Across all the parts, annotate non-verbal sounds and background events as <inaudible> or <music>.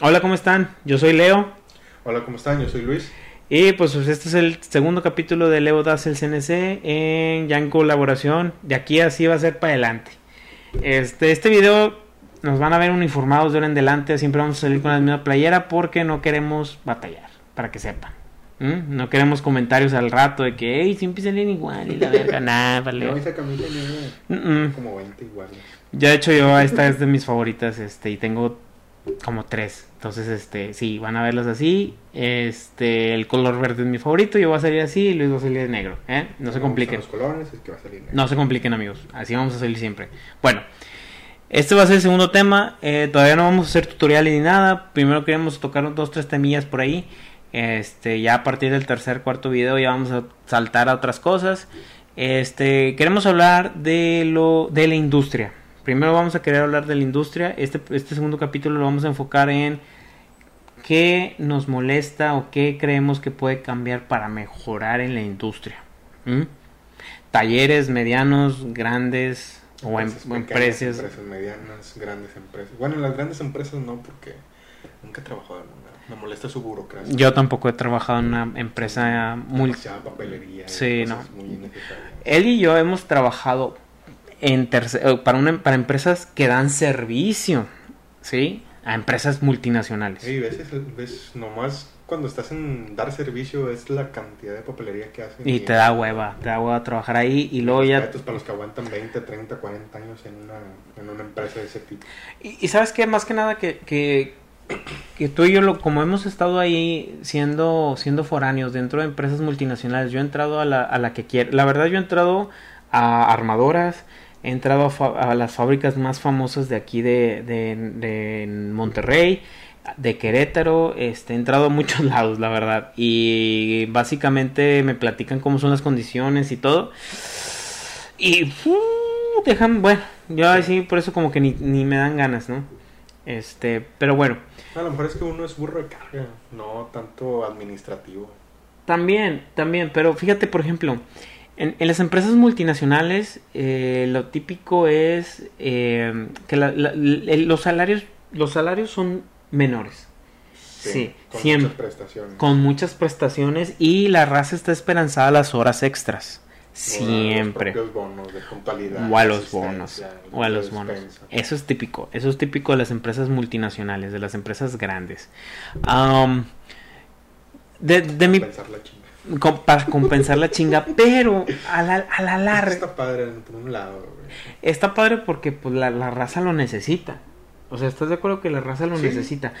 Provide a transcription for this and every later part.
Hola, ¿cómo están? Yo soy Leo. Hola, ¿cómo están? Yo soy Luis. Y pues este es el segundo capítulo de Leo Das el CNC en, ya en colaboración. De aquí así va a ser para adelante. Este, este video nos van a ver uniformados de ahora en adelante. Siempre vamos a salir con la misma playera porque no queremos batallar, para que sepan. ¿Mm? No queremos comentarios al rato de que, hey, siempre salen igual y la verga, <laughs> nada, vale. No, esa camisa tiene como 20 iguales. Ya de hecho yo esta es de mis favoritas, este, y tengo como tres. Entonces, este, sí, van a verlas así. Este, el color verde es mi favorito, yo voy a salir así y Luis va a salir de negro, ¿eh? No se compliquen. los colores, es que va a salir negro. No se compliquen, amigos. Así vamos a salir siempre. Bueno, este va a ser el segundo tema. Eh, todavía no vamos a hacer tutoriales ni nada. Primero queremos tocar dos, tres temillas por ahí. Este, ya a partir del tercer, cuarto video ya vamos a saltar a otras cosas. Este, queremos hablar de lo de la industria. Primero vamos a querer hablar de la industria. Este, este segundo capítulo lo vamos a enfocar en qué nos molesta o qué creemos que puede cambiar para mejorar en la industria. ¿Mm? Talleres medianos, grandes o, em- Empresas empresas. Empresas medianas, grandes empresas. Bueno, las grandes empresas no, porque nunca he trabajado en una. Me molesta su burocracia. Yo tampoco he trabajado en una empresa muy... Papelería. Sí, Muy innecesarias. Él y yo hemos trabajado en eh, para, una, para empresas que dan servicio, ¿sí? A empresas multinacionales. Sí, ves, ves, nomás cuando estás en dar servicio es la cantidad de papelería que hacen. Y te da hueva, te da hueva trabajar ahí y luego ya... Para los que aguantan 20, 30, 40 años en una, en una empresa de ese tipo. Y, y sabes qué, más que nada que, que, que tú y yo, lo, como hemos estado ahí siendo, siendo foráneos dentro de empresas multinacionales, yo he entrado a la, a la que quiero. La verdad, yo he entrado a armadoras, he entrado a, a las fábricas más famosas de aquí de, de, de Monterrey, de Querétaro, este, he entrado a muchos <laughs> lados, la verdad. Y básicamente me platican cómo son las condiciones y todo. Y uh, dejan, bueno, yo así por eso como que ni, ni me dan ganas, ¿no? Este, pero bueno, A lo mejor es que uno es burro de carga, no tanto administrativo. también, también, pero fíjate, por ejemplo, en, en las empresas multinacionales eh, lo típico es eh, que la- los salarios, los salarios son menores. Sí, con siempre. muchas prestaciones. Con muchas prestaciones y la raza está esperanzada a las horas extras. O a Siempre. Los propios bonos de puntualidad. O a los bonos. O a los bonos. Eso es típico. Eso es típico de las empresas multinacionales, de las empresas grandes. De, de mi, Para compensar la chinga, pero a la, a la larga Está padre por un lado, güey. está padre porque pues la, la raza lo necesita. O sea, ¿estás de acuerdo que la raza lo Sí. necesita?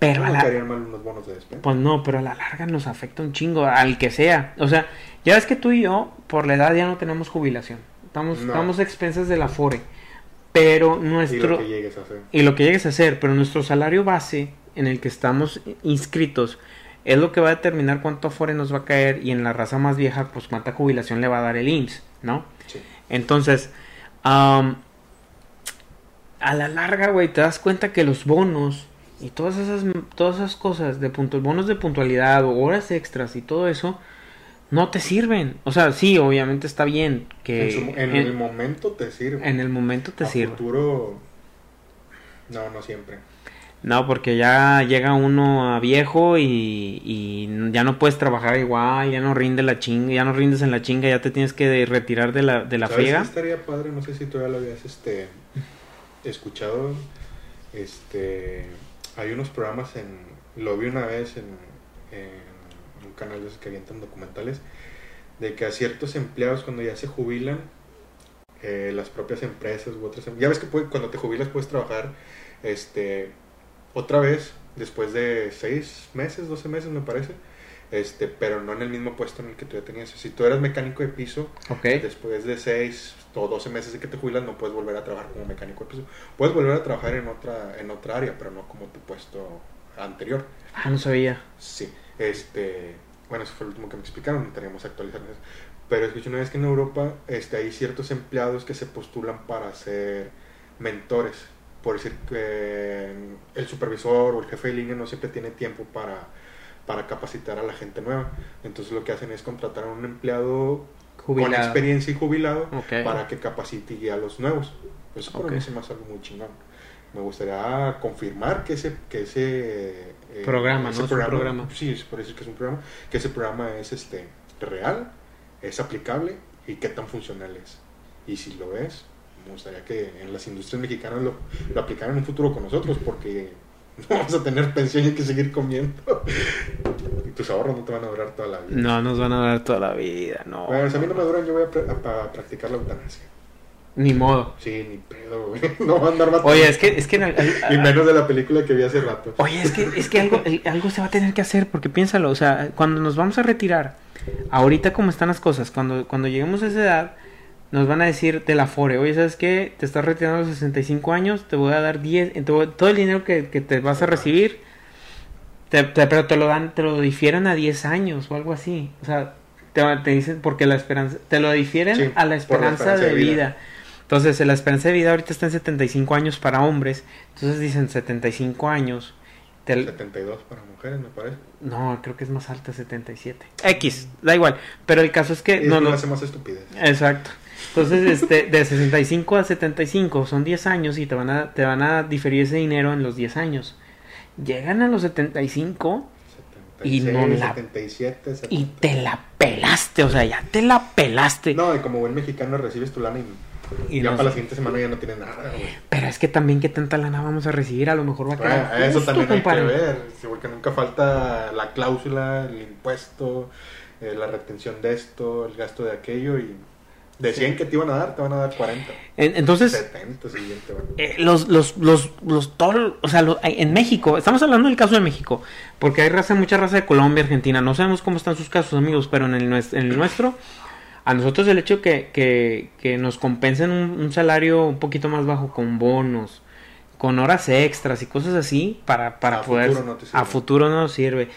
Pero a la, mal unos bonos de. Pues no, pero a la larga nos afecta un chingo, al que sea. O sea, ya ves que tú y yo, por la edad, ya no tenemos jubilación. Estamos, No. estamos a expensas de la FORE. Pero Y nuestro... lo que llegues a hacer. y lo que llegues a hacer, pero nuestro salario base en el que estamos inscritos es lo que va a determinar cuánto Afore nos va a caer y en la raza más vieja, pues cuánta jubilación le va a dar el IMSS, ¿no? Sí. Entonces, am, a la larga, güey, te das cuenta que los bonos y todas esas, todas esas cosas de punto, bonos de puntualidad o horas extras y todo eso, no te sirven. O sea, sí, obviamente está bien que en, su- en en, el momento te sirve. en el momento te a sirve. futuro. No, no siempre. No, porque ya llega uno a viejo y, y ya no puedes trabajar igual, ya no rinde la chinga, ya no rindes en la chinga, ya te tienes que retirar de la, de la ¿Sabes friega. estaría padre? No sé si tú ya lo habías este, escuchado. Este, hay unos programas en. Lo vi una vez en, en un canal de esos que avientan documentales. De que a ciertos empleados, cuando ya se jubilan, eh, las propias empresas u otras. em- Ya ves que puede- cuando te jubilas puedes trabajar este, otra vez después de 6 meses, 12 meses, me parece. Este, pero no en el mismo puesto en el que tú ya tenías. Si tú eras mecánico de piso. Después de 6 o 12 meses de que te jubilas, no puedes volver a trabajar como mecánico de piso. Puedes volver a trabajar en otra, en otra área, pero no como tu puesto anterior. Ah, no sabía. Sí, este, bueno, eso fue lo último que me explicaron, teníamos que actualizar eso. Pero escuché una vez que en Europa este, hay ciertos empleados que se postulan para ser mentores. Por decir que el supervisor o el jefe de línea no siempre tiene tiempo para, para capacitar a la gente nueva. Entonces lo que hacen es contratar a un empleado con experiencia y jubilado para que capacite y guíe a los nuevos. Eso para mí se me hace algo muy chingón. me gustaría confirmar que ese, que ese eh, programa, ¿no? programa, Sí, es por eso que es un programa, que ese programa es este real, es aplicable y qué tan funcional es. Y si lo es, me gustaría que en las industrias mexicanas lo, lo aplicaran en un futuro con nosotros, porque <laughs> no vamos a tener pensión y hay que seguir comiendo. y tus ahorros no te van a durar toda la vida. No, nos van a durar toda la vida, no. Bueno, si a mí no me duran, yo voy a, a practicar la eutanasia. Ni modo. Sí, ni pedo, güey. <laughs> No va a andar matando. Oye, es que... Es que <laughs> y menos de la película que vi hace rato. Oye, es que, es que algo, algo se va a tener que hacer, porque piénsalo, o sea, cuando nos vamos a retirar, ahorita como están las cosas, cuando, cuando lleguemos a esa edad, nos van a decir de la FORE, oye, ¿sabes qué? Te estás retirando a los 65 años, te voy a dar 10, todo el dinero que, que te vas a recibir, pero te lo dan, te lo difieren a 10 años o algo así. O sea, te, te dicen, porque la esperanza, te lo difieren a la esperanza, de, vida. Entonces, la esperanza de vida ahorita está en 75 años para hombres. Entonces dicen 75 años. 72 para mujeres, me parece. No, creo que es más alta, 77. X, da igual. Pero el caso es que... no, no hace más estupidez. Exacto. Entonces, este, de 65 a 75 son 10 años y te van a, te van a diferir ese dinero en los 10 años. Llegan a los 75 y no la 77, y te la pelaste, o sea, ya te la pelaste. No, y como buen mexicano recibes tu lana y y ya para la siguiente semana ya no tiene nada, Pero es que también qué tanta lana vamos a recibir, a lo mejor va a quedar. eso también hay que ver, porque nunca falta la cláusula, el impuesto, eh, la retención de esto, el gasto de aquello y Decían que te iban a dar, te van a dar 40. entonces, 70, siguiente, eh, los, los, los, los, todo, o sea, en México, estamos hablando del caso de México, porque hay raza, mucha raza de Colombia, Argentina, no sabemos cómo están sus casos, amigos, pero en el, en el nuestro a nosotros el hecho que, que, que nos compensen un, salario un poquito más bajo con bonos, con horas extras y cosas así para, para a poder... Futuro no te sirve. A futuro no nos sirve.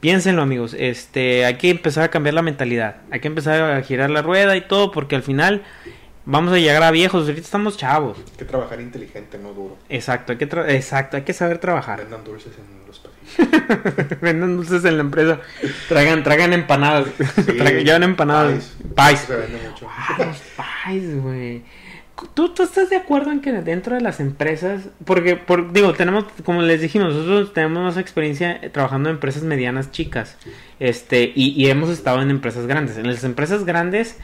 Piénsenlo amigos, este, hay que empezar a cambiar la mentalidad, hay que empezar a girar la rueda y todo porque al final vamos a llegar a viejos, ahorita estamos chavos. Hay que trabajar inteligente, no duro. Exacto, hay que, exacto, hay que saber trabajar. Vendan dulces en los pasillos. <laughs> Vendan dulces en la empresa. Traigan, traigan empanadas. <laughs> llevan empanadas. Pais. Se vende mucho. pais, güey. ¿Tú, ¿Tú estás de acuerdo en que dentro de las empresas, porque, por, digo, tenemos, como les dijimos, nosotros tenemos más experiencia trabajando en empresas medianas chicas, este, y, y hemos estado en empresas grandes. En las empresas grandes,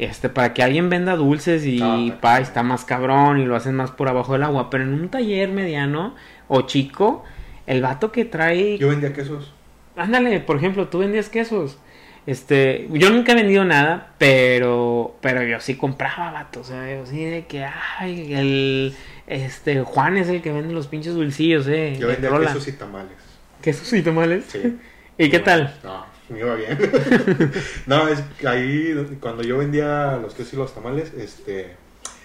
este, para que alguien venda dulces y ah, pa, está más cabrón y lo hacen más por abajo del agua. Pero en un taller mediano o chico, el vato que trae. Yo vendía quesos. Ándale, por ejemplo, tú vendías quesos. Este, yo nunca he vendido nada, pero, pero yo sí compraba, vato. O sea, yo sí de que, ay, el, este, Juan es el que vende los pinches dulcillos, eh. Yo vendía quesos y tamales. ¿Quesos y tamales? Sí. ¿Y qué tal? No me iba bien. <laughs> no, es ahí cuando yo vendía los quesos y los tamales, este,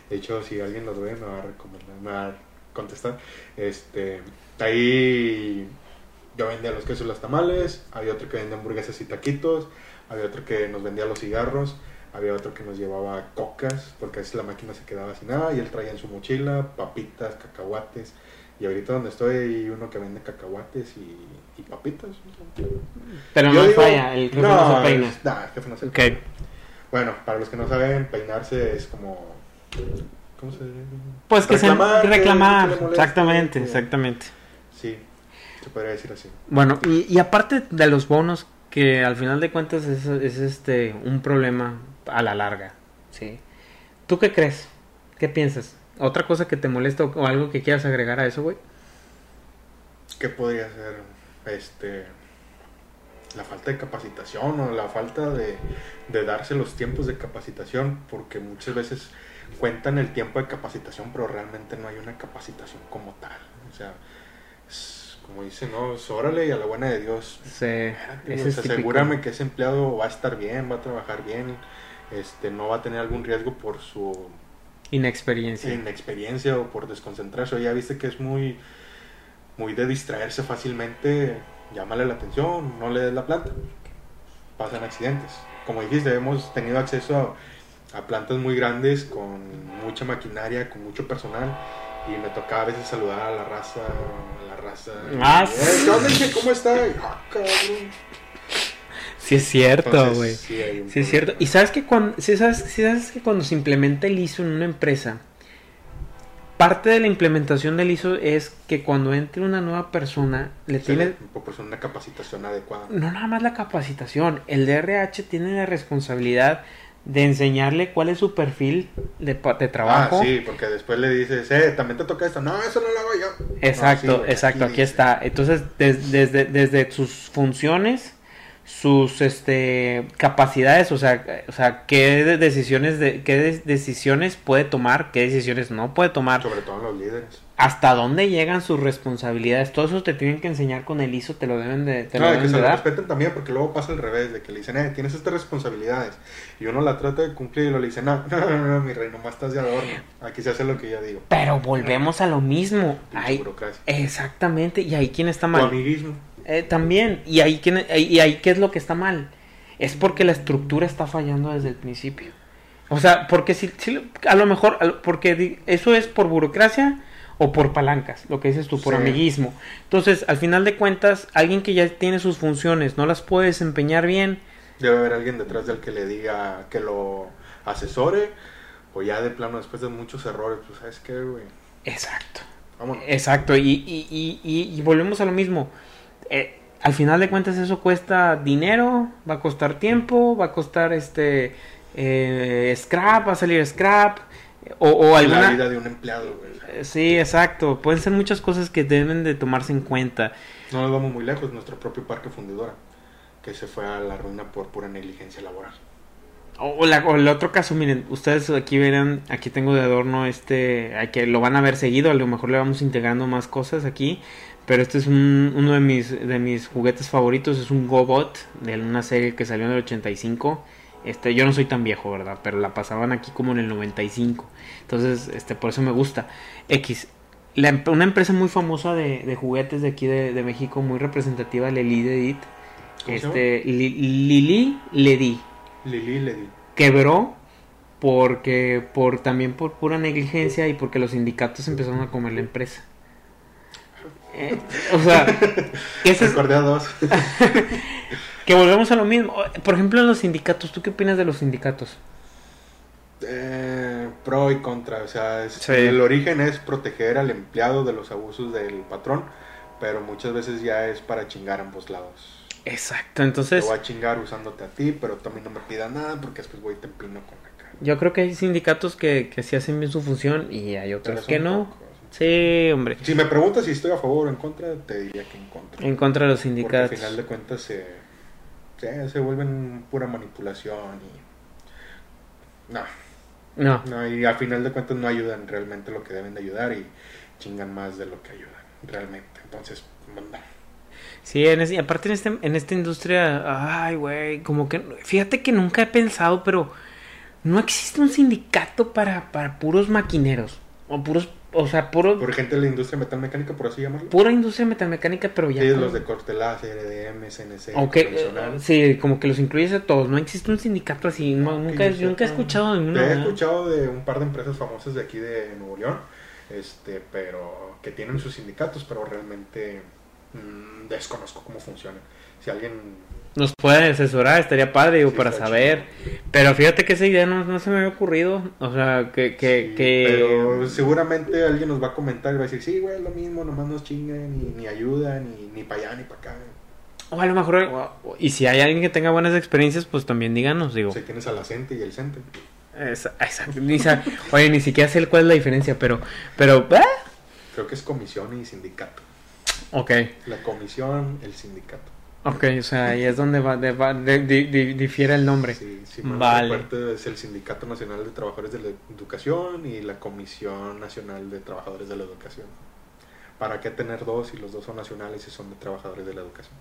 de hecho, si alguien los ve, me va a recomendar, me va a contestar. Este, ahí yo vendía los quesos y los tamales, había otro que vendía hamburguesas y taquitos, había otro que nos vendía los cigarros, había otro que nos llevaba cocas, porque a veces la máquina se quedaba sin nada y él traía en su mochila papitas, cacahuates. Y ahorita donde estoy hay uno que vende cacahuates y y papitas. Pero no falla, el jefe no, se peina. el jefe no se okay. Bueno, para los que no saben, peinarse es como. ¿Cómo se dice? Pues que reclamar, se reclamar. exactamente, exactamente. Sí, se podría decir así. Bueno, y, y aparte de los bonos, que al final de cuentas es, es este un problema a la larga. ¿sí? ¿Tú qué crees? ¿Qué piensas? ¿Otra cosa que te molesta o algo que quieras agregar a eso, güey? ¿Qué podría ser? este la falta de capacitación o la falta de, darse los tiempos de capacitación, porque muchas veces cuentan el tiempo de capacitación, pero realmente no hay una capacitación como tal. O sea, como dicen, no, órale y a la buena de Dios. Sí, asegúrame que ese empleado va a estar bien, va a trabajar bien, este, no va a tener algún riesgo por su inexperiencia. Inexperiencia o por desconcentrarse. Ya viste que es muy muy de distraerse fácilmente, llámale la atención, no le des la planta. Pasan accidentes. Como dijiste, hemos tenido acceso a, plantas muy grandes con mucha maquinaria, con mucho personal. Y me tocaba a veces saludar a la raza, a la raza. Ah, eh, ¿Cómo está? Ah, Sí es cierto, güey. Sí, es cierto. Y sabes que cuando, sabes, sabes que cuando se implementa el ISO en una empresa, parte de la implementación del ISO es que cuando entre una nueva persona, le Se tiene... proporciona una capacitación adecuada. No nada más la capacitación, el DRH tiene la responsabilidad de enseñarle cuál es su perfil de, de trabajo. Ah, sí, porque después le dices, eh, también te toca esto. No, eso no lo hago yo. Exacto, No, sí, güey, exacto, aquí está. Entonces, des- desde, desde sus funciones, sus este, capacidades, o sea, o sea, qué de- decisiones, de, qué de- decisiones puede tomar, qué decisiones no puede tomar, Sobre todo los líderes. Hasta dónde llegan sus responsabilidades. Todo eso te tienen que enseñar con el ISO, te lo deben de, te lo No, de que deben se de lo dar. respeten también, porque luego pasa al revés, de que le dicen, eh, tienes estas responsabilidades. Y uno la trata de cumplir y lo le dice, no, <laughs> no, no, no, mi rey, nomás estás de adorno. Aquí se hace lo que yo digo. Pero volvemos a lo mismo. Burocracia. exactamente, y ahí quién está Tu mal. amiguismo. Eh, también, y ahí, quién- y ahí qué es lo que está mal. Es porque la estructura está fallando desde el principio. O sea, porque si, si- a lo mejor, porque eso es por burocracia o por palancas, lo que dices tú, por Sí. amiguismo. Entonces, al final de cuentas, alguien que ya tiene sus funciones, no las puede desempeñar bien, Debe haber alguien detrás del que le diga, que lo asesore. O ya de plano, después de muchos errores, pues, ¿sabes qué, güey? exacto. Vámonos. Exacto, y, y, y, y- y volvemos a lo mismo. Eh, al final de cuentas eso cuesta dinero, va a costar tiempo, va a costar este eh, scrap, va a salir scrap, o, o la alguna... vida de un empleado, güey. Sí, exacto, pueden ser muchas cosas que deben de tomarse en cuenta. No nos vamos muy lejos, nuestro propio parque fundidora, que se fue a la ruina por pura negligencia laboral. O, la- o el otro caso, miren, ustedes aquí verán, aquí tengo de adorno este, hay que lo van a ver seguido, a lo mejor le vamos integrando más cosas aquí, pero este es un- uno de mis, de mis juguetes favoritos, es un GoBot de una serie que salió en el 85. Este, yo no soy tan viejo, ¿verdad? Pero la pasaban aquí como en el 95. Entonces, este, por eso me gusta. X. La em- una empresa muy famosa de, de juguetes de aquí de, de México, muy representativa, Lili Ledit. ¿Cómo se Este, Li- Lili Ledi Lili le di. quebró porque por también por pura negligencia y porque los sindicatos empezaron a comer la empresa. Eh, o sea, <laughs> ese es- dos. <laughs> que volvemos a lo mismo. Por ejemplo, en los sindicatos, ¿tú qué opinas de los sindicatos? Eh, pro y contra, o sea, es- Sí. el origen es proteger al empleado de los abusos del patrón, pero muchas veces ya es para chingar a ambos lados. Exacto, Te entonces voy a chingar usándote a ti, pero mí no me pidas nada porque después voy y te empino con la cara. yo creo que hay sindicatos que, que sí hacen bien su función y hay otros que no. Sí, hombre, Si me preguntas si estoy a favor o en contra, te diría que en contra. en contra de los Porque al sindicatos. final de cuentas se, se, se vuelven pura manipulación y... No, No, no, y al final de cuentas no ayudan realmente lo que deben de ayudar y chingan más de lo que ayudan realmente. Entonces, no. Sí, en ese- aparte en, este, en esta industria, ay, güey, como que, fíjate que nunca he pensado, pero no existe un sindicato para, para puros maquineros, o puros, o sea, puro, por gente de la industria metalmecánica, por así llamarlo. pura industria metalmecánica, pero ya... Sí, como- los de corte láser, EDM, CNC, Ok, eh, sí, como que los incluyes a todos, no existe un sindicato así, no, nunca, yo nunca he escuchado de uno. He escuchado de un par de empresas famosas de aquí de Nuevo León, este, pero que tienen sus sindicatos, pero realmente mm, desconozco cómo funcionan. Si alguien Nos puede asesorar, estaría padre, digo, Sí, para saber. Pero fíjate que esa idea no, no se me había ocurrido, o sea, que... que, Sí, que... Pero seguramente alguien nos va a comentar y va a decir, sí, güey, es lo mismo, nomás nos chingan, ni, ni ayudan, ni, ni para allá, ni para acá. O a lo mejor, o- y si hay alguien que tenga buenas experiencias, pues también díganos, digo. O sea, tienes a la y el CENTE. Exacto. Ni Oye, ni siquiera sé cuál es la diferencia, pero, pero, ¿eh? Creo que es comisión y sindicato. Ok, La comisión, el sindicato. ok, o sea, ahí es donde va, de- va- de- di- di- difiere el nombre. Sí, sí, Vale. es el Sindicato Nacional de Trabajadores de la Educación y la Comisión Nacional de Trabajadores de la Educación. ¿Para qué tener dos si los dos son nacionales y son de trabajadores de la educación?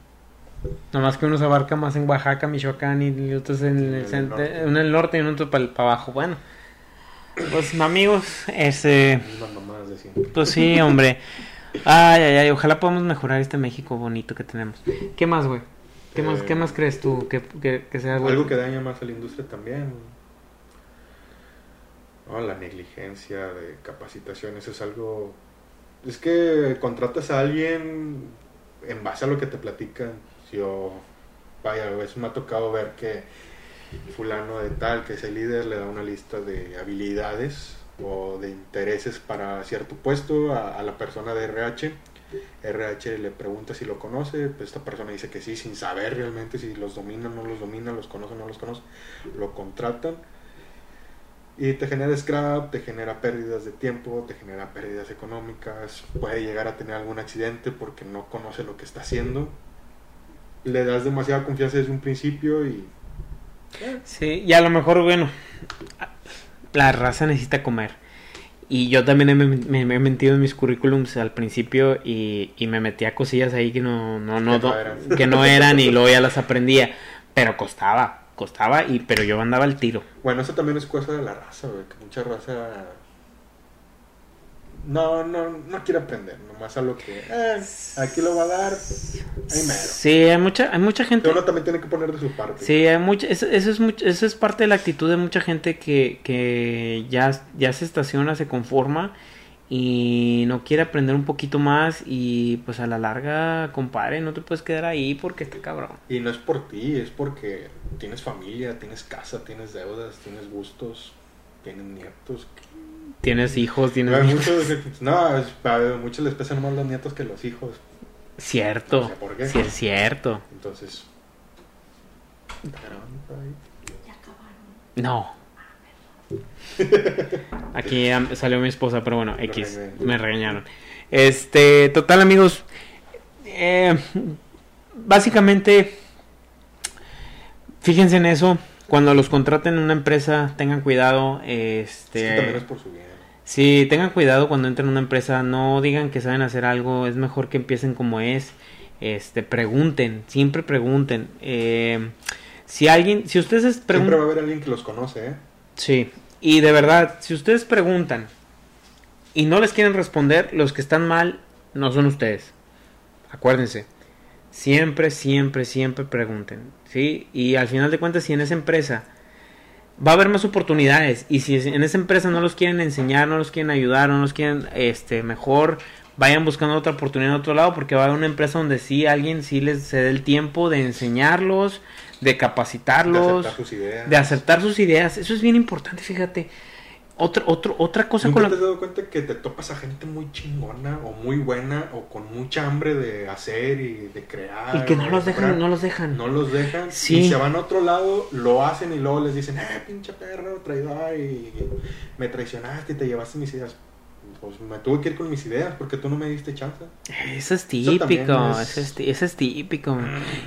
Nomás que uno se abarca más en Oaxaca, Michoacán y otros en En el, el norte. uno en el norte y otro para abajo. Bueno, pues amigos, de siempre. pues sí, hombre. <laughs> Ay, ay, ay, ojalá podamos mejorar este México bonito que tenemos. ¿Qué más, güey? ¿Qué más, Eh, qué más crees tú que, que, que sea, güey? Algo que daña más a la industria también. No, la negligencia de capacitaciones es algo... Es que contratas a alguien en base a lo que te platican. Yo, vaya, a veces me ha tocado ver que fulano de tal, que es el líder, le da una lista de habilidades o de intereses para cierto puesto a, la persona de RH. RH le pregunta si lo conoce, pues esta persona dice que sí, sin saber realmente si los domina o no los domina, los conoce o no los conoce, lo contratan y te genera scrap, te genera pérdidas de tiempo, te genera pérdidas económicas, puede llegar a tener algún accidente porque no conoce lo que está haciendo. Le das demasiada confianza desde un principio y... Sí, y a lo mejor, bueno, la raza necesita comer. Y yo también me, me he metido en mis currículums al principio y, y me metía cosillas ahí que no, no, no, Que no no- eran. que no eran y luego ya las <laughs> aprendía. Pero costaba, costaba, y pero yo andaba al tiro. Bueno, eso también es cosa de la raza, güey, que mucha raza... No, no, no quiere aprender, nomás a lo que... "Eh, aquí lo va a dar, ahí mero. Sí, hay mucha, hay mucha gente. Pero uno también tiene que poner de su parte. Sí, hay mucha, eso, eso es mucho, eso es parte de la actitud de mucha gente que, que ya, ya se estaciona, se conforma y no quiere aprender un poquito más y pues a la larga, compadre, no te puedes quedar ahí porque está cabrón. Y no es por ti, es porque tienes familia, tienes casa, tienes deudas, tienes gustos, tienes nietos. Tienes hijos, tienes... Hay muchos, no, a muchos les pesan más los nietos que los hijos. Cierto, No sé por qué. sí es cierto. Entonces... No. <laughs> Aquí am- salió mi esposa, pero bueno, X, regañé. me regañaron. Este, total amigos, eh, básicamente, fíjense en eso, cuando los contraten en una empresa, tengan cuidado, Es que también es este, por su bien. sí, tengan cuidado cuando entren a una empresa, no digan que saben hacer algo, es mejor que empiecen como es, este, pregunten, siempre pregunten, eh, si alguien, si ustedes Siempre va a haber alguien que los conoce, ¿eh? Sí, y de verdad, si ustedes preguntan y no les quieren responder, los que están mal no son ustedes. Acuérdense, siempre, siempre, siempre pregunten, ¿sí? Y al final de cuentas, si en esa empresa va a haber más oportunidades y si en esa empresa no los quieren enseñar, no los quieren ayudar, no los quieren, este, mejor vayan buscando otra oportunidad en otro lado porque va a haber una empresa donde sí alguien sí les se dé el tiempo de enseñarlos, de De capacitarlos aceptar sus ideas. de acertar sus ideas. Eso es bien importante, fíjate. Otro, otro, otra cosa ¿Nunca con te la... has dado cuenta que te topas a gente muy chingona o muy buena o con mucha hambre de hacer y de crear? Y que no los de dejan, no los dejan. No los dejan Sí. y se van a otro lado, lo hacen y luego les dicen, eh, pinche perro, traidor, y me traicionaste y te llevaste mis ideas. Pues me tuve que ir con mis ideas porque tú no me diste chance. Eso es Eso típico, es- eso, es, ti- eso es típico.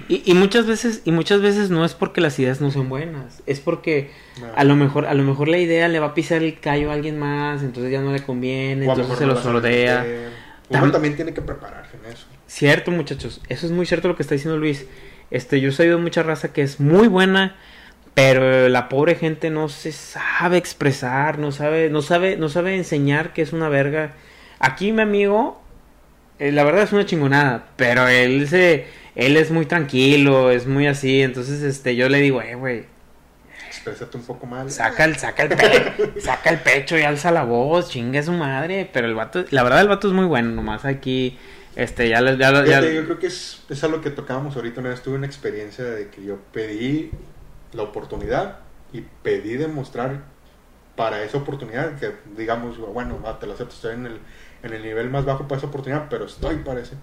Y, y muchas veces, y muchas veces no es porque las ideas no son buenas, es porque No. a lo mejor, a lo mejor la idea le va a pisar el callo a alguien más, entonces ya no le conviene, O entonces se no lo sordea. Uno Tam- también tiene que prepararse en eso. Cierto, muchachos. Eso es muy cierto lo que está diciendo Luis. Este, yo he sabido mucha raza que es muy buena, pero la pobre gente no se sabe expresar, no sabe, no sabe, no sabe enseñar que es una verga. Aquí mi amigo, eh, la verdad es una chingonada, pero él se, él es muy tranquilo, es muy así, entonces este, yo le digo, eh, güey, Exprésate un poco mal. saca el, saca el, pe- <laughs> saca el pecho y alza la voz, chinga su madre, pero el vato, la verdad el vato es muy bueno, nomás aquí, este, ya, les- ya, ya- yo creo que es, es a lo que tocábamos ahorita. Una vez tuve una experiencia de que yo pedí la oportunidad y pedí demostrar para esa oportunidad que, digamos, bueno, va, te lo acepto, estoy en el, en el nivel más bajo para esa oportunidad, pero estoy para eso.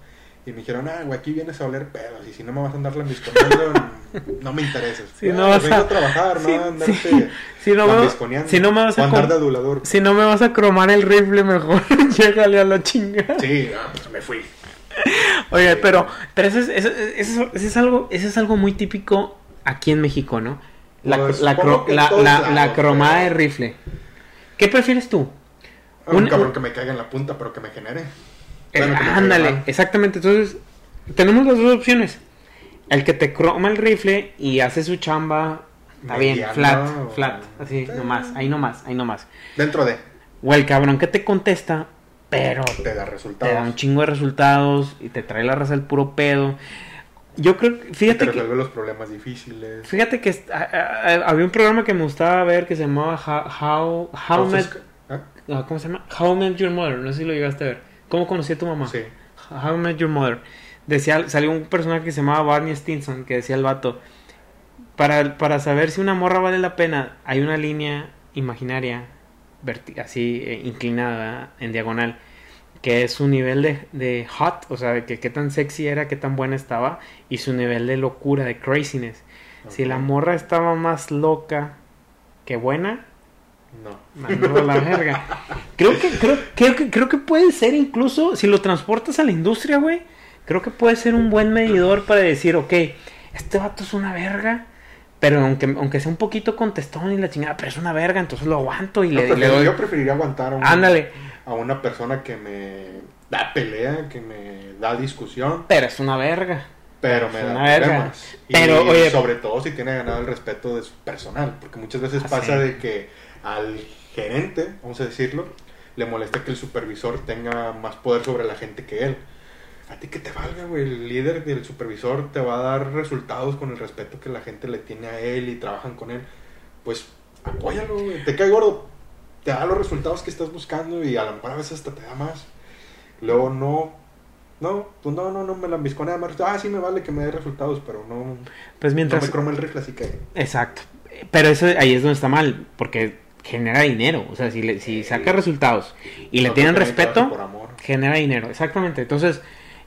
Y me dijeron, ah, güey, aquí vienes a oler pedos y si no me vas a andar lambisconeando, <laughs> no me interesas. Si Ah, no vas a- a trabajar, Sí, no a andarte. <laughs> Si no, me, si no me vas a andar de adulador. si no me vas a cromar el rifle mejor, <laughs> llégale a la chingada. Sí, ah, pues me fui. Oye, pero, pero eso es, eso, eso- eso es algo, eso es algo muy típico aquí en México, ¿no? La, Pues, la, la, la- la cromada de rifle. ¿Qué prefieres tú? Un Un- cabrón que me caiga en la punta, pero que me genere. Eh, que ándale, exactamente. Entonces, tenemos las dos opciones. El que te croma el rifle y hace su chamba, está bien, flat, o- flat, así, Eh. nomás, ahí nomás, ahí nomás. Dentro de. O el cabrón que te contesta, pero Te da te da resultados. un chingo de resultados y te trae la raza el puro pedo. Yo creo, que- te fíjate que, resuelve los problemas difíciles. fíjate que a- a- a- había un programa que me gustaba ver que se llamaba How, How, How Met, ¿Ah? ah, ¿cómo se llama? How Met Your Mother, no sé si lo llegaste a ver. ¿Cómo conocí a tu mamá? Sí. How Met Your Mother. Decía, salió un personaje que se llamaba Barney Stinson que decía el vato, para, para saber si una morra vale la pena, hay una línea imaginaria así eh, inclinada en diagonal, que es su nivel de, de hot, o sea, de que qué tan sexy era, qué tan buena estaba, y su nivel de locura, de craziness. Si la morra estaba más loca que buena, No. mandó la verga. Creo que, creo, creo que, creo que puede ser incluso, si lo transportas a la industria, güey, creo que puede ser un buen medidor para decir, ok, este vato es una verga, pero aunque, aunque sea un poquito contestón y la chingada, pero es una verga, entonces lo aguanto y le, le doy... Yo preferiría aguantar un- Ándale, a una persona que me da pelea, que me da discusión, pero es una verga. pero me Es da una verga. problemas. Y Pero, oye- sobre todo si tiene ganado el respeto de su personal, porque muchas veces Ah, pasa de que al gerente, vamos a decirlo, le molesta que el supervisor tenga más poder sobre la gente que él. A ti que te valga, güey. El líder del supervisor te va a dar resultados con el respeto que la gente le tiene a él y trabajan con él. Pues apóyalo, güey. Te cae gordo. Te da los resultados que estás buscando y a lo mejor a veces hasta te da más. Luego no. No, pues no, no, no me la ambisconea más. Ah, sí me vale que me dé resultados, pero no, Pues no mientras... me croma el rifle, así que. Exacto. Pero eso ahí es donde está mal, porque genera dinero. O sea, si, le, si saca resultados y le no tienen respeto, Por amor. genera dinero. Exactamente. Entonces,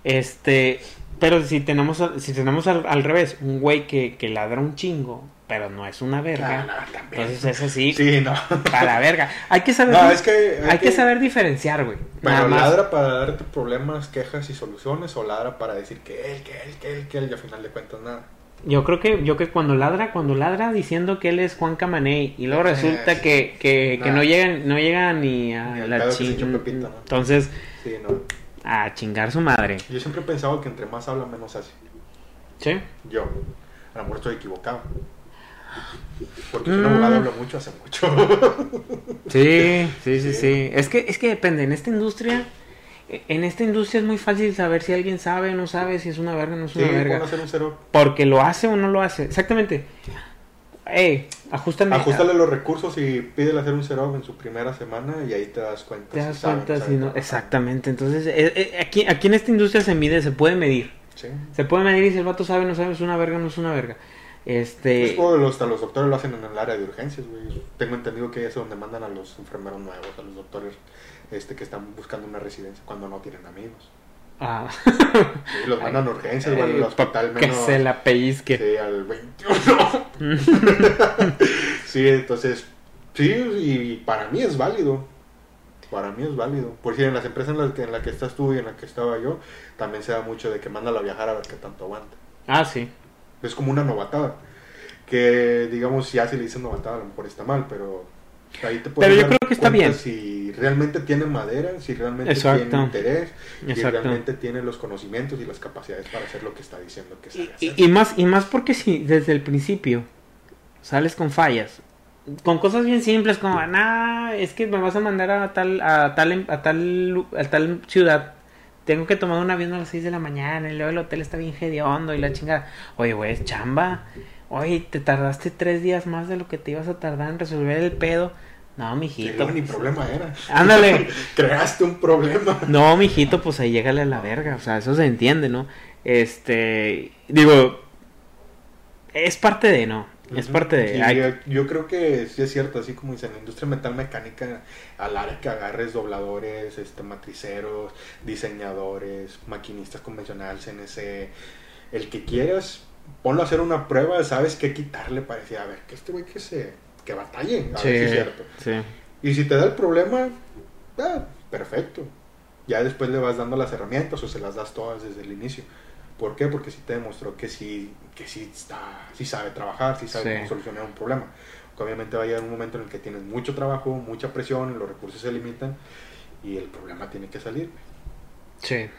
este. Pero si tenemos, si tenemos al, al revés, un güey que, que ladra un chingo, pero no es una verga. Ah, no, entonces es así, Sí, no. para la verga. Hay que saber, No, es que. hay que saber diferenciar, güey. Más. ladra para darte problemas, quejas y soluciones, o ladra para decir que él, que él, que él, que él, y al final de cuentas nada. Yo creo que, yo que cuando ladra, cuando ladra diciendo que él es Juan Camaney y luego resulta sí. que, que, que Nah. no llegan, no llega ni a Ni la pedo que se ching- echó Pepito, ¿no? Entonces, Sí, no. a chingar su madre. Yo siempre he pensado que entre más habla, menos hace. ¿Sí? Yo. A lo mejor estoy equivocado. Porque si un Mm. abogado habla mucho, hace mucho. Sí, <laughs> sí, sí, Sí. sí. Es que, es que depende. En esta industria, en esta industria es muy fácil saber si alguien sabe o no sabe, si es una verga o no es Sí, una puedo verga. hacer un cero. Porque lo hace o no lo hace. Exactamente. Ey, ajustame. Ajustale los recursos y pídele hacer un cero en su primera semana y ahí te das cuenta. Te si das cuenta si no. Exactamente. Entonces, eh, eh, aquí, aquí en esta industria se mide, se puede medir. Sí. Se puede medir y si el vato sabe o no sabe, es una verga o no es una verga. Este. Es como hasta los doctores lo hacen en el área de urgencias, güey. Tengo entendido que es donde mandan a los enfermeros nuevos, a los doctores este, que están buscando una residencia cuando no tienen amigos. Ah, los mandan a urgencias, güey, al hospital que menos... se la pellizque. Sí, al 21. <laughs> sí, entonces, sí, y para mí es válido. Para mí es válido. Por si en las empresas en las que, en la que estás tú y en la que estaba yo, también se da mucho de que mándalo a viajar a ver qué tanto aguanta. Ah, sí. Es como una novatada. Que, digamos, ya si le dicen novatada, a lo mejor está mal, pero ahí te puedes Pero yo dar creo que está bien. Si realmente tiene madera, si realmente Exacto. tiene interés, si realmente tiene los conocimientos y las capacidades para hacer lo que está diciendo que sabe Y, hacer. y- y más, y más porque si desde el principio sales con fallas, con cosas bien simples como, nah, es que me vas a mandar a tal, a tal, em- a tal, a tal ciudad, tengo que tomar un avión a las 6 de la mañana y luego el hotel está bien hediondo y la chingada. Oye, güey, es chamba. Oye, te tardaste tres días más de lo que te ibas a tardar en resolver el pedo. No, mijito. luego ni problema era. Ándale. <laughs> Creaste un problema. No, mijito, pues ahí llégale a la verga. O sea, eso se entiende, ¿no? Este. Digo. Es parte de, ¿no? Es parte de. Y hay- yo, yo creo que sí es cierto, así como dicen, la industria metal mecánica, al área que agarres dobladores, este, matriceros, diseñadores, maquinistas convencionales, CNC, el que quieras, ponlo a hacer una prueba, sabes qué quitarle para decir, a ver, que este güey que se, que batalle, a ver si es cierto. sí. Y si te da el problema, ah, perfecto. Ya después le vas dando las herramientas o se las das todas desde el inicio. ¿Por qué? Porque sí te demostró que sí, que sí, está, sí sabe trabajar, sí sabe Sí. cómo solucionar un problema. Obviamente va a llegar un momento en el que tienes mucho trabajo, mucha presión, los recursos se limitan y el problema tiene que salir. Sí. Te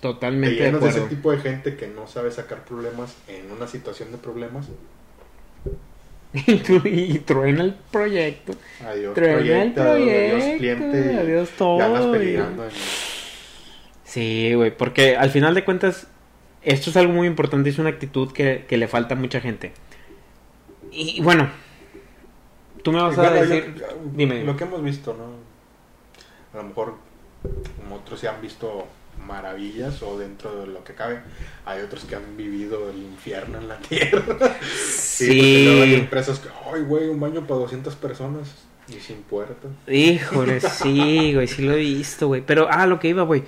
Totalmente de llenas de ese tipo de gente que no sabe sacar problemas en una situación de problemas. <laughs> Y, truena el proyecto. Adiós Truena el proyecto, adiós cliente Adiós todo. andas en- Sí, güey, porque al final de cuentas, esto es algo muy importante, es una actitud que, que le falta a mucha gente. Y bueno, tú me vas a Bueno, decir, yo- dime. Lo que hemos visto, ¿no? A lo mejor como otros se han visto maravillas o dentro de lo que cabe, hay otros que han vivido el infierno en la <laughs> tierra. Sí, luego hay empresas que, ay, güey, un baño para 200 personas. Y sin puerta. Híjole, sí, güey, sí lo he visto, güey. Pero, ah, lo que iba, güey.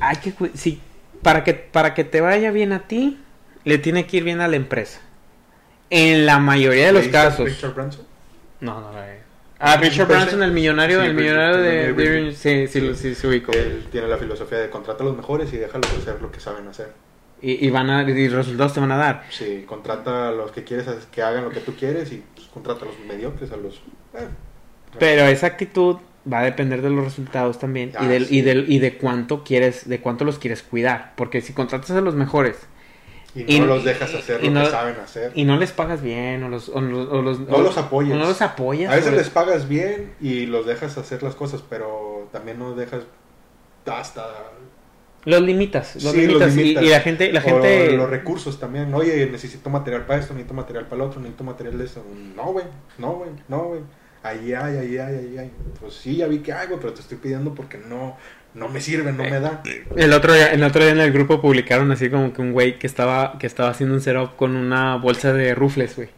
Hay que, sí, para que, para que te vaya bien a ti, le tiene que ir bien a la empresa. En la mayoría de los ¿Leíste a casos. Richard Branson? No, no, no. Ah, Richard Pues, Branson, el millonario, sí, el pues, millonario el de, de- de- sí, sí, sí, se ubicó. Él tiene la filosofía de contrata a los mejores y déjalos hacer lo que saben hacer. Y, y van a, y resultados te van a dar. Sí, contrata a los que quieres que hagan lo que tú quieres y pues, contrata a los mediocres, a los... eh, Pero esa actitud va a depender de los resultados también y Ah, del, sí. y del y de cuánto quieres, de cuánto los quieres cuidar, porque si contratas a los mejores y y- no los dejas hacer y lo no- que saben hacer. y no les pagas bien o los o los, o los- No o- los apoyas. no los apoyas. A veces les pagas bien y los dejas hacer las cosas, pero también no dejas hasta... los limitas, los Sí, los limitas, y- la gente la o gente los recursos también. Oye, necesito material para esto, necesito material para el otro, necesito material de esto. No, güey, no, güey, no, güey. Ahí hay, ahí hay, ahí hay. Pues sí, ya vi que hay, güey, pero te estoy pidiendo porque no, no me sirve, no me da. el otro día, el otro día en el grupo publicaron así como que un güey que estaba que estaba haciendo un setup con una bolsa de rufles, güey.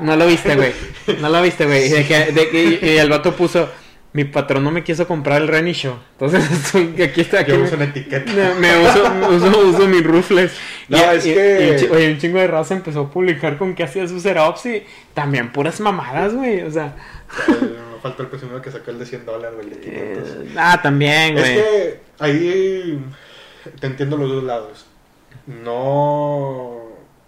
No lo viste, güey. No lo viste, güey. Y y el vato puso mi patrón no me quiso comprar el Renny Show. Entonces, <laughs> estoy- aquí está aquí Yo me- uso una etiqueta. Me, me uso, uso, uso mis rufles. <laughs> No, y, es y- que- y oye, un chingo de raza empezó a publicar con que hacía sus setups y también puras mamadas, güey. O sea, Eh, Me falta el presumido que sacó el de 100 dólares, güey, el de 500. eh, ah, también, Es güey. que ahí te entiendo los dos lados. No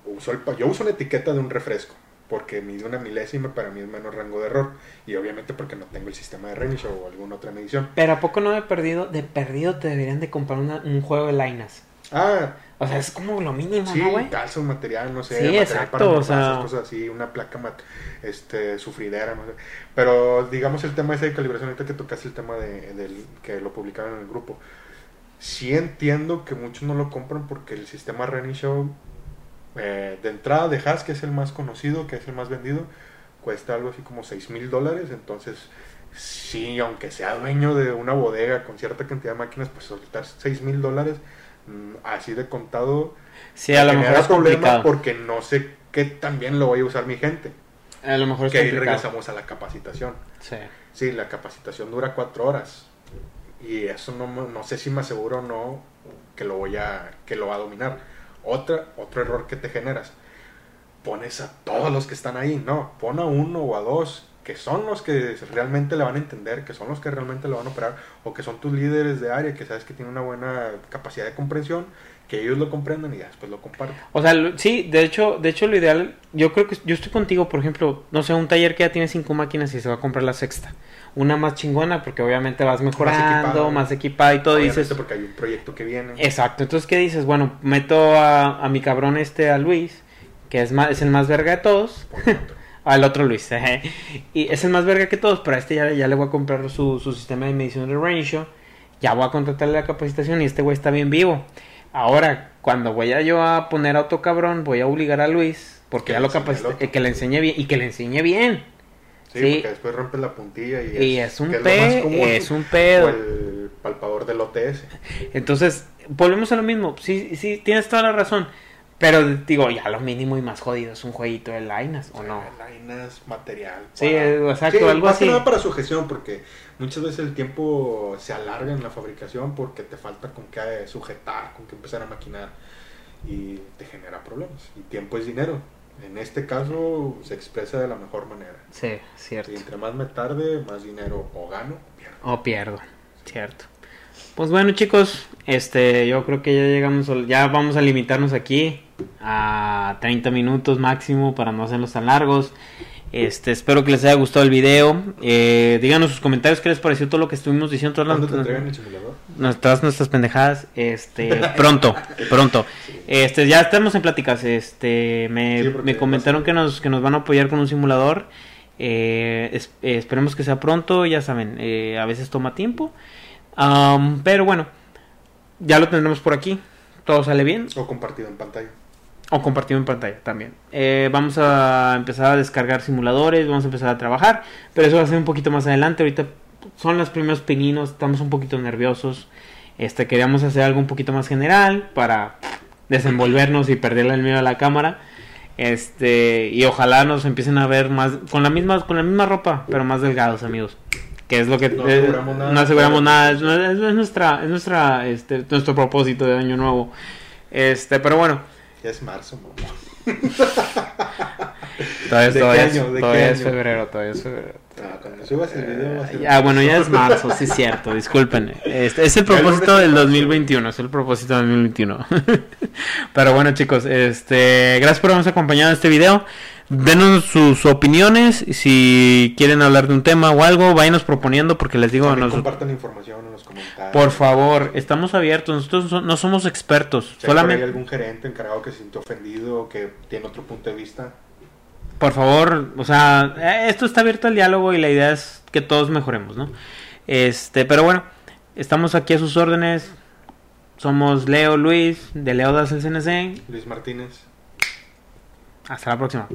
uso el yo uso una etiqueta de un refresco porque mide una milésima para mí es menos rango de error y obviamente porque no tengo el sistema de Renish o alguna otra medición. Pero a poco no de perdido, de perdido te deberían de comprar una- un juego de Lainas. Ah, O sea, es como lo mínimo, sí, ¿no, güey? calza un material, no sé, Sí, material exacto, para o sea- cosas así, una placa mat- este sufridera, no sé. Pero digamos el tema ese de calibración ahorita que tocaste el tema de, del que lo publicaron en el grupo. Sí entiendo que muchos no lo compran porque el sistema Renish Show eh, de entrada de Haas, que es el más conocido, que es el más vendido, cuesta algo así como 6 mil dólares. Entonces, sí, aunque sea dueño de una bodega con cierta cantidad de máquinas, pues soltar 6 mil dólares mm, así de contado Sí, a lo me mejor es problema complicado. porque no sé qué también lo voy a usar mi gente. A lo mejor es Que ahí regresamos a la capacitación. Sí. Sí, la capacitación dura cuatro horas. Y eso no, no sé si me aseguro o no que lo voy a, que lo va a dominar. Otra, otro error que te generas. Pones a todos los que están ahí. No, pon a uno o a dos que son los que realmente le van a entender, que son los que realmente lo van a operar, o que son tus líderes de área, que sabes que tienen una buena capacidad de comprensión, que ellos lo comprendan y ya después lo comparten. O sea, lo- sí, de hecho, de hecho lo ideal, yo creo que yo estoy contigo, por ejemplo, no sé, un taller que ya tiene cinco máquinas y se va a comprar la sexta. Una más chingona porque obviamente vas mejorando, más equipada, y todo, dices, porque hay un proyecto que viene. exacto, entonces ¿qué dices? Bueno, meto a, a mi cabrón este, a Luis, que es, más, es el más verga de todos, <laughs> al otro Luis, jeje, y es el más verga que todos, pero a este ya, ya le voy a comprar su, su sistema de medición de ratio, ya voy a contratarle la capacitación y este güey está bien vivo. Ahora, cuando voy a yo a poner a otro cabrón, voy a obligar a Luis, porque Que ya lo capacité, eh, que le enseñe bien, y que le enseñe bien. Sí, Sí. porque después rompes la puntilla y es, Y es un que es común. es un pedo. el palpador del OTS. Entonces, volvemos a lo mismo. Sí, sí, tienes toda la razón. Pero digo, ya lo mínimo y más jodido es un jueguito de Lainas, ¿o no? Lainas, material. Sí, eh, exacto, Sí, algo más que así. nada para su gestión, porque muchas veces el tiempo se alarga en la fabricación porque te falta con qué sujetar, con qué empezar a maquinar y te genera problemas. Y tiempo es dinero. En este caso se expresa de la mejor manera. Sí, cierto. Y entre más me tarde, más dinero o gano o pierdo. O pierdo, cierto. Pues bueno, chicos, este, yo creo que ya llegamos, ya vamos a limitarnos aquí a 30 minutos máximo para no hacerlos tan largos. Este, espero que les haya gustado el video. Eh, díganos sus comentarios qué les pareció todo lo que estuvimos diciendo todas las- ¿Cuándo te entregan el simulador? nuestras nuestras pendejadas este <laughs> pronto pronto este ya estamos en pláticas este me, Sí, me comentaron que nos que nos van a apoyar con un simulador eh, es- eh, esperemos que sea pronto ya saben a veces toma tiempo pero bueno ya lo tendremos por aquí todo sale bien O compartido en pantalla. O compartido en pantalla también. Eh, vamos a empezar a descargar simuladores, vamos a empezar a trabajar, pero eso va a ser un poquito más adelante. Ahorita son los primeros pininos, estamos un poquito nerviosos. Este, queríamos hacer algo un poquito más general para desenvolvernos y perderle el miedo a la cámara. Este, y ojalá nos empiecen a ver más con la misma con la misma ropa, pero más delgados, amigos. Que es lo que No aseguramos nada. no aseguramos nada, es nuestra es nuestra este nuestro propósito de año nuevo. Este, pero bueno, Ya es marzo, mamá. <laughs> todavía, ¿De todavía qué es, año? ¿De todavía qué es año? febrero, todavía es febrero. Ah, cuando subas el video va a ser Ah, bueno, ya es marzo, sí es cierto, disculpen. Este, es el propósito del es marzo. 2021, es el propósito del 2021. <laughs> Pero bueno, chicos, este, gracias por habernos acompañado en este video. Denos sus opiniones, si quieren hablar de un tema o algo, váyanos proponiendo porque les digo, nos- compartan información en los comentarios. por favor, estamos abiertos, nosotros so- no somos expertos, Si hay solamente, algún gerente encargado que se sintió ofendido o que tiene otro punto de vista, por favor, o sea, eh, esto está abierto al diálogo y la idea es que todos mejoremos, ¿no? Este, pero bueno, estamos aquí a sus órdenes. Somos Leo Luis de Leo Das el CNC. Luis Martínez. Hasta la próxima.